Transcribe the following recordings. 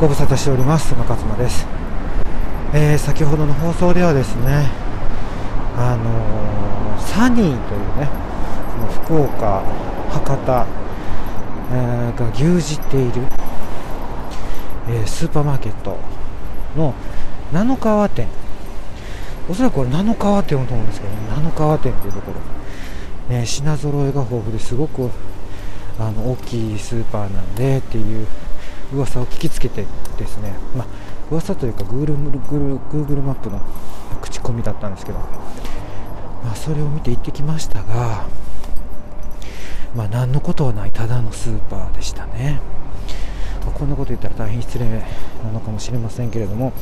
ご無沙汰しております。野勝間です、えー、先ほどの放送ではですねあのー、サニーというねその福岡博多、えー、が牛耳っている、えスーパーマーケットの七川店。おそらくこれ七川店をと思うんですけど、ね、七川店というところ、ね、品揃えが豊富ですごくあの大きいスーパーなんでっていう噂を聞きつけてですね、まあ、噂というか Google, Google マップの口コミだったんですけど、まあ、それを見て行ってきましたが、まあ、何のことはないただのスーパーでしたね。まこんなこと言ったら大変失礼なのかもしれませんけれども、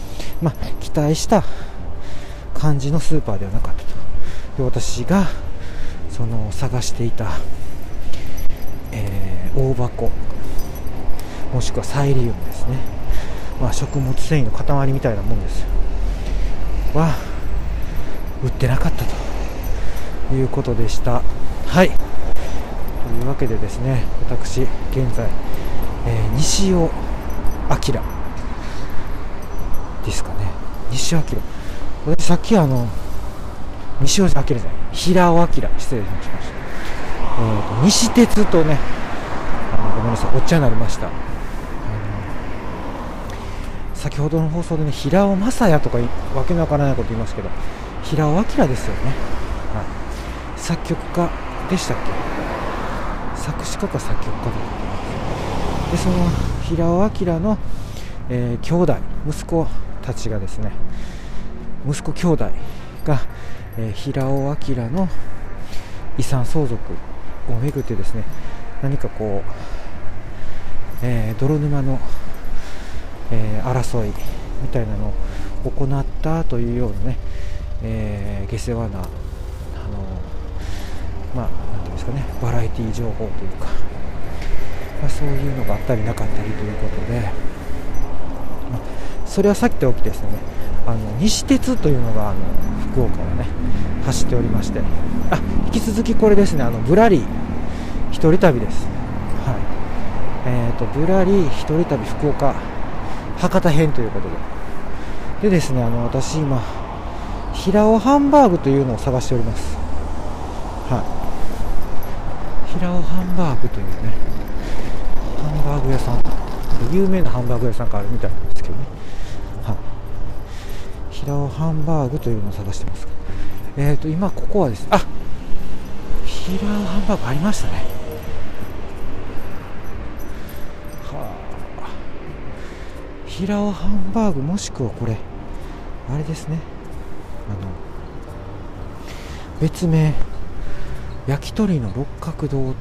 まあ、期待した感じのスーパーではなかったとで私がその探していた、えー、大箱もしくはサイリウムですね、まあ、食物繊維の塊みたいなもんですは売ってなかったということでした。はい。というわけでですね私現在、えー、西尾明。ですかね。西尾明。私さっきあの西尾明じゃない平尾明。失礼しました、えーと、西鉄とねごめんなさいおっちゃになりました。先ほどの放送でね平尾正也とかわけのわからないこと言いますけど平尾明ですよね、はい、作曲家でしたっけ？作詞家か作曲家だでその平尾明の、えー、兄弟息子たちがですね息子兄弟が、えー、平尾明の遺産相続をめぐってですね何かこう、えー、泥沼のえー、争いみたいなのを行ったというようなね、えー、下世話な、あのまあ、なんていうんですかね、バラエティー情報というか、まあ、そういうのがあったりなかったりということで、まあ、それはさっきとおきですね、あの西鉄というのがあの福岡をね走っておりまして、あ引き続きこれですね、あのぶらり一人旅です。えーと、とぶらり一人旅福岡博多編ということで。でですね、あの、私今、平尾ハンバーグというのを探しております。はい。平尾ハンバーグというね、ハンバーグ屋さん、有名なハンバーグ屋さんがあるみたいなんですけどね。はい。平尾ハンバーグというのを探してます。えっ、ー、と、今ここはですね、あ平尾ハンバーグありましたね。平尾ハンバーグもしくはこれあれですね。あの別名焼き鳥の六角堂っていうね。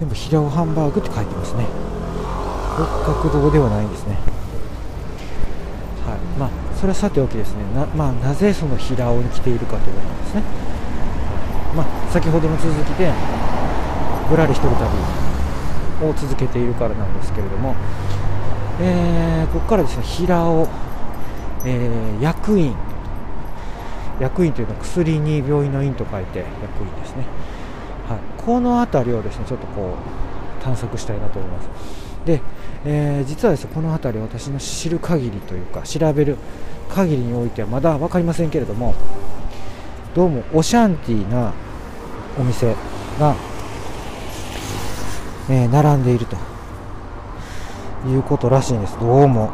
でも平尾ハンバーグって書いてますね。六角堂ではないんですね。はい。まあそれはさておきですね。な,、まあ、なぜその平尾に来ているかということなんですね。まあ先ほどの続きでぶらり一人旅。を続けているからなんですけれどもえー、ここからですね平尾、えー、役員役員というのは薬に病院の院と書いて役員ですね、はい、この辺りをですねちょっとこう探索したいなと思います。で、えー、実はですねこの辺り私の知る限りというか調べる限りにおいてはまだ分かりませんけれどもどうもオシャンティーなお店が、えー、並んでいると。いうことらしいんです。どうも。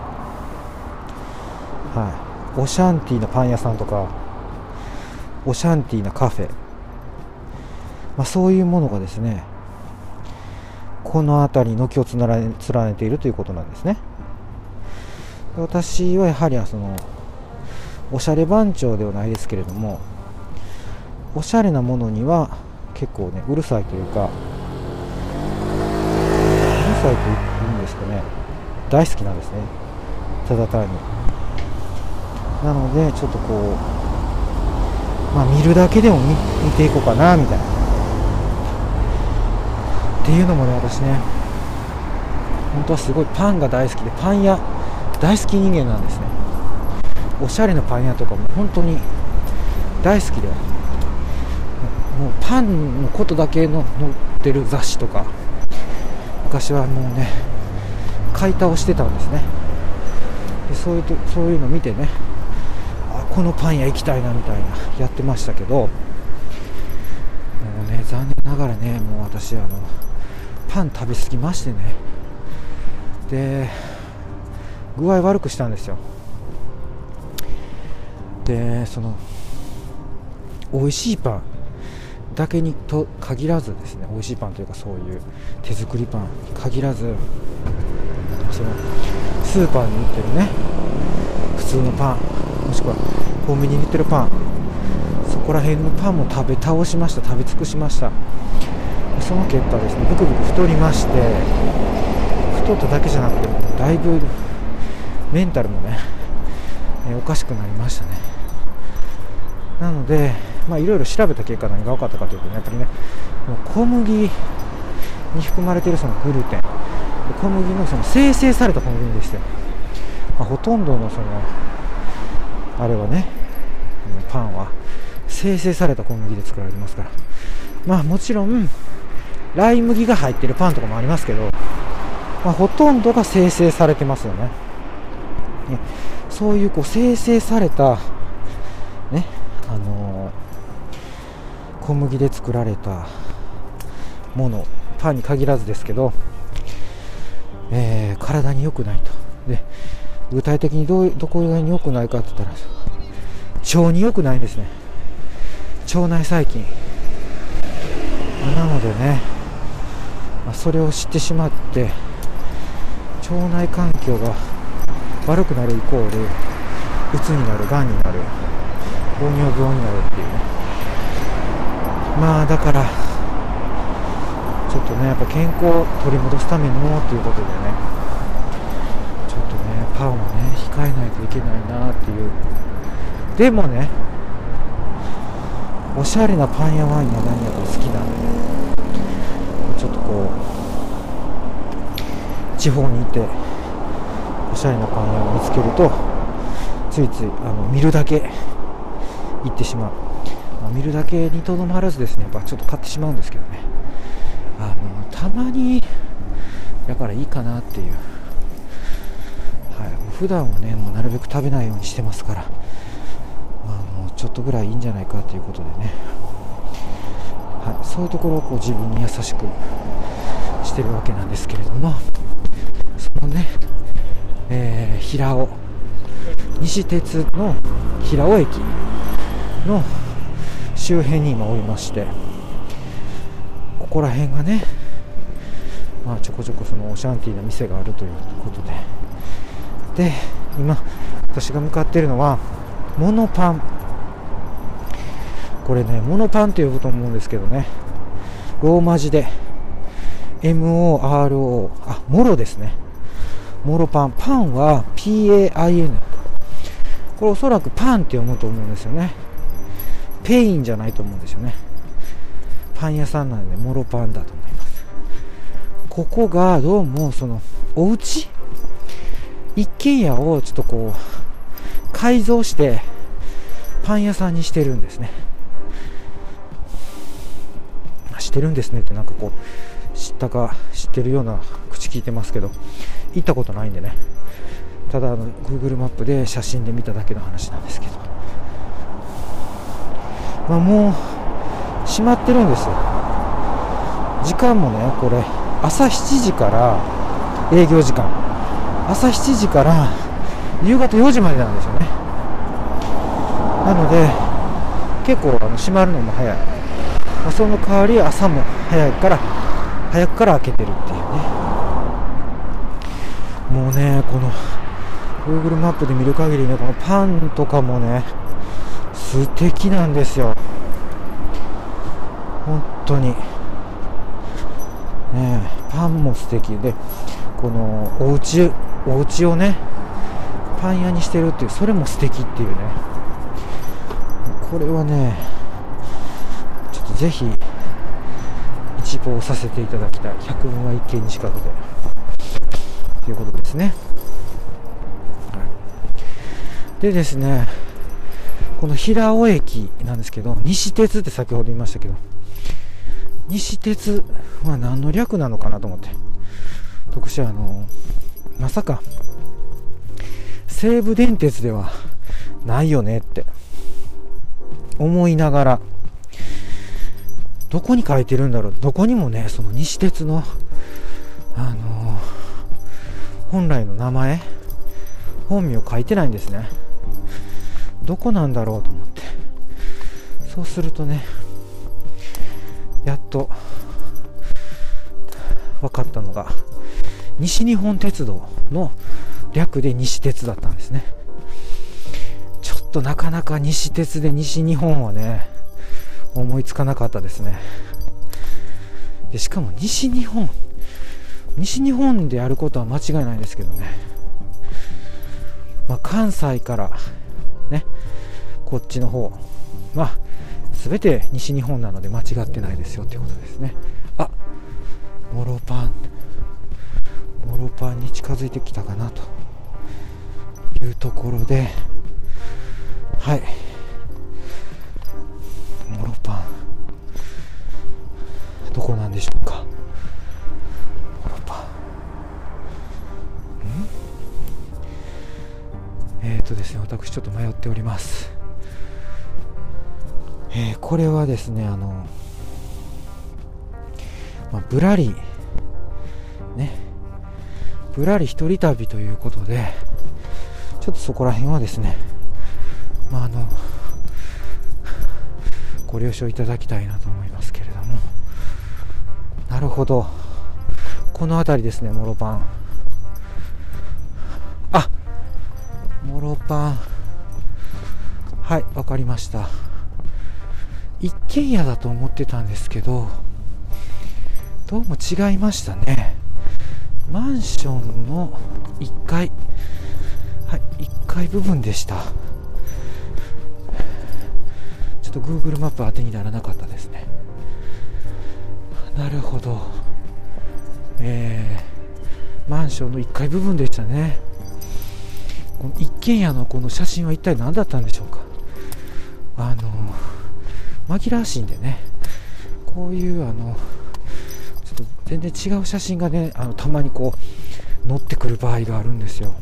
はい。オシャンティーなパン屋さんとかオシャンティーなカフェ、まあ、そういうものがですねこの辺り軒を連ねているということなんですね。私はやはりそのおしゃれ番長ではないですけれどもおしゃれなものには結構ねうるさいというかさいというんですかね。大好きなんですね。ただ単に。なのでちょっとこうまあ見るだけでも見見ていこうかなみたいな。っていうのもね私ね本当はすごいパンが大好きでパン屋大好き人間なんですね。おしゃれなパン屋とかも本当に大好きでもうパンのことだけの載ってる雑誌とか昔はもうね買い倒してたんですね。でそういうそういうの見てねあこのパン屋行きたいなみたいなやってましたけどもうね残念ながらねもう私あのパン食べ過ぎましてね。で具合悪くしたんですよ。でその美味しいパン。だけにと限らずですね美味しいパンというかそういう手作りパンに限らずそのスーパーに売ってるね普通のパンもしくはコンビニに売ってるパンそこら辺のパンも食べ倒しました食べ尽くしました。その結果ですねブクブク太りまして太っただけじゃなくてだいぶメンタルもねおかしくなりましたね。なのでまあ、いろいろ調べた結果何が分かったかというと、やっぱりね小麦に含まれているそのグルテン小麦のその生成された小麦ですよ、まあ、ほとんどのそのあれはねパンは生成された小麦で作られてますからまあもちろんライ麦が入ってるパンとかもありますけど、まあ、ほとんどが生成されてますよね。ね。そういうこう生成されたねあのー小麦で作られたものパンに限らずですけど、えー、体に良くないと。で具体的にどうどこに良くないかって言ったら腸に良くないんですね。腸内細菌。なのでね、まあ、それを知ってしまって腸内環境が悪くなるイコールうつになるがんになる糖尿病になるっていうね。まあだからちょっとねやっぱ健康を取り戻すためにもということでねちょっとねパンをね控えないといけないなっていう。でもねおしゃれなパン屋は今何やっぱ好きなんでちょっとこう地方にいておしゃれなパン屋を見つけるとついついあの見るだけ行ってしまう。まあ、見るだけにとどまらずですねやっぱちょっと買ってしまうんですけどね。あのたまにだからいいかなっていう、はい、普段はねもうなるべく食べないようにしてますから、まあ、もうちょっとぐらいいいんじゃないかということでね、はい、そういうところをこう自分に優しくしてるわけなんですけれどもそのね、えー、平尾西鉄の平尾駅の周辺に今おりましてここら辺がねまあちょこちょこそのオシャンティーな店があるということで。で今私が向かっているのはモノパン。これねモノパンって呼ぶと思うんですけどね。ローマ字で MORO あモロですね。モロパン。パンは PAIN これおそらくパンって読むと思うんですよね。ペインじゃないと思うんですよね。パン屋さんなのでモロパンだと思います。ここがどうもそのお家？一軒家をちょっとこう改造してパン屋さんにしてるんですね。してるんですねってなんかこう知ったか知ってるような口聞いてますけど行ったことないんでね。ただあの Google マップで写真で見ただけの話なんですけど。まあ、もう閉まってるんですよ。時間もねこれ朝7時から営業時間。朝7時から夕方4時までなんですよね。なので結構あの閉まるのも早い、まあ、その代わり朝も早いから早くから開けてるっていうね。もうねこの Google マップで見る限りねこのパンとかもね素敵なんですよ本当にねパンも素敵でこのお家お家をねパン屋にしてるっていうそれも素敵っていうね。これはねちょっとぜひ一望させていただきたい。百聞は一見にしかずで。ということですね、はい、でですねこの平尾駅なんですけど、西鉄って先ほど言いましたけど、西鉄は何の略なのかなと思って、特殊あの、まさか西武電鉄ではないよねって思いながらどこに書いてるんだろうどこにもねその西鉄のあの、本来の名前本名書いてないんですね。どこなんだろうと思って。そうするとねやっと分かったのが西日本鉄道の略で西鉄だったんですね。ちょっとなかなか西鉄で西日本はね思いつかなかったですね。でしかも西日本西日本でやることは間違いないですけどね、まあ、関西からねこっちの方まあ全て西日本なので間違ってないですよってことですね。あモロパン。モロパンに近づいてきたかなと。いうところではい。モロパン。どこなんでしょうか。モロパン。えっ、ー、とですね私ちょっと迷っております。えー、これはですねあの、まあ、ぶらりねぶらり一人旅ということでちょっとそこら辺はですねまああのご了承いただきたいなと思いますけれどもなるほど。この辺りですねモロパンあモロパンはい分かりました。一軒家だと思ってたんですけどどうも違いましたね。マンションの1階。はい1階部分でした。ちょっと Google マップ当てにならなかったですね。なるほど。えー、マンションの1階部分でしたね。この一軒家のこの写真は一体何だったんでしょうか。あの紛らわしいんでね。こういうあのちょっと全然違う写真がねあのたまにこう載ってくる場合があるんですよ。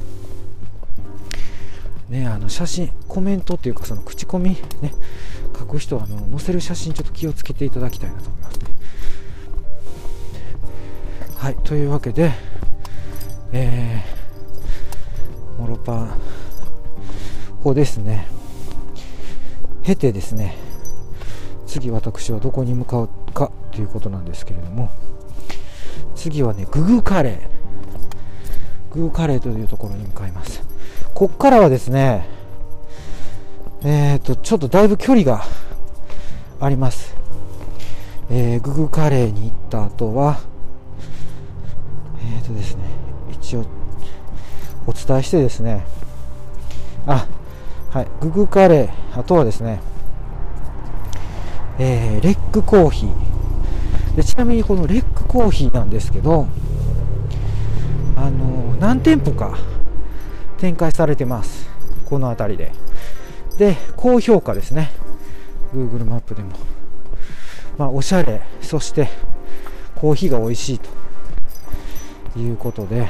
ねあの写真コメントっていうかその口コミね書く人はあの載せる写真ちょっと気をつけていただきたいなと思いますね。はいというわけでえー、モロパンをですね。経てですね。次私はどこに向かうかということなんですけれども次はねググカレー。ググカレーというところに向かいます。こっからはですねえっ、ー、とちょっとだいぶ距離があります、えー、ググカレーに行った後はえっ、ー、とですね一応お伝えしてですね。あはいググカレー。あとはですねえー、レックコーヒー。でちなみにこのレックコーヒーなんですけどあの何店舗か展開されてます。この辺りで。で高評価ですね。Google マップでも。まあおしゃれ。そしてコーヒーが美味しいということで。は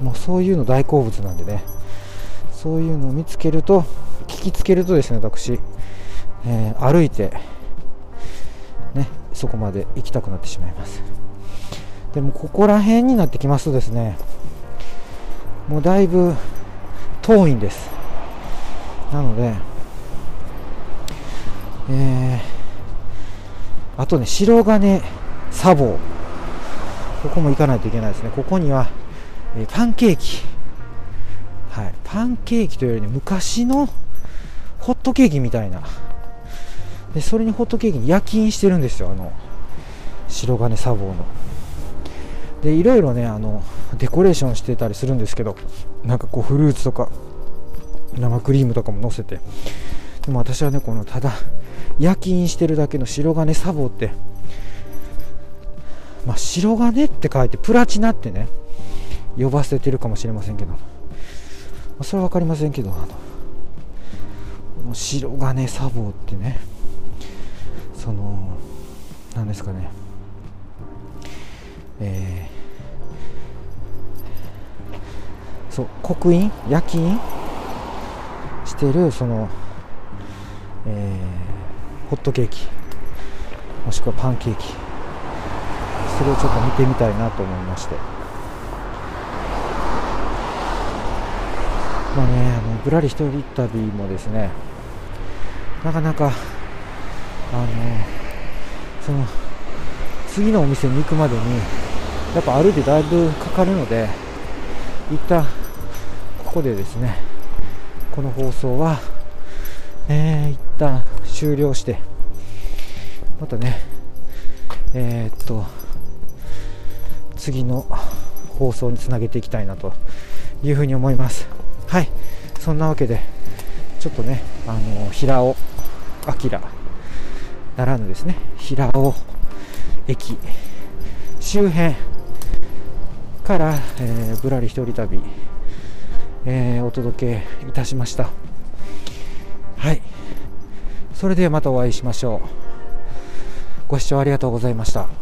い。もうそういうの大好物なんでね。そういうのを見つけると聞きつけるとですね私。えー、歩いて、ね、そこまで行きたくなってしまいます。でもここら辺になってきますとですねもうだいぶ遠いんです。なのでえー、あとね白金砂防。ここも行かないといけないですね。ここには、えー、パンケーキ。はい。パンケーキというよりね昔のホットケーキみたいなでそれにホットケーキに焼き印してるんですよあの白金砂防の。でいろいろねあのデコレーションしてたりするんですけどなんかこうフルーツとか生クリームとかも乗せて。でも私はねこのただ焼き印してるだけの白金砂防ってまあ、白金って書いてプラチナってね呼ばせてるかもしれませんけど、それは分かりませんけどあの白金砂防ってねその何ですかね。えそう刻印？夜勤してるその、えー、ホットケーキ。もしくはパンケーキ。それをちょっと見てみたいなと思いまして。まあねあのぶらり一人旅もですねなかなかあのその次のお店に行くまでにやっぱ歩いてだいぶかかるので一旦ここでですねこの放送は、えー、一旦終了してまたねえー、っと次の放送につなげていきたいなというふうに思います。はい。そんなわけでちょっとねあの平尾明ならぬですね平尾駅周辺から、えー、ぶらり一人旅、えー、お届けいたしました。はい。それではまたお会いしましょう。ご視聴ありがとうございました。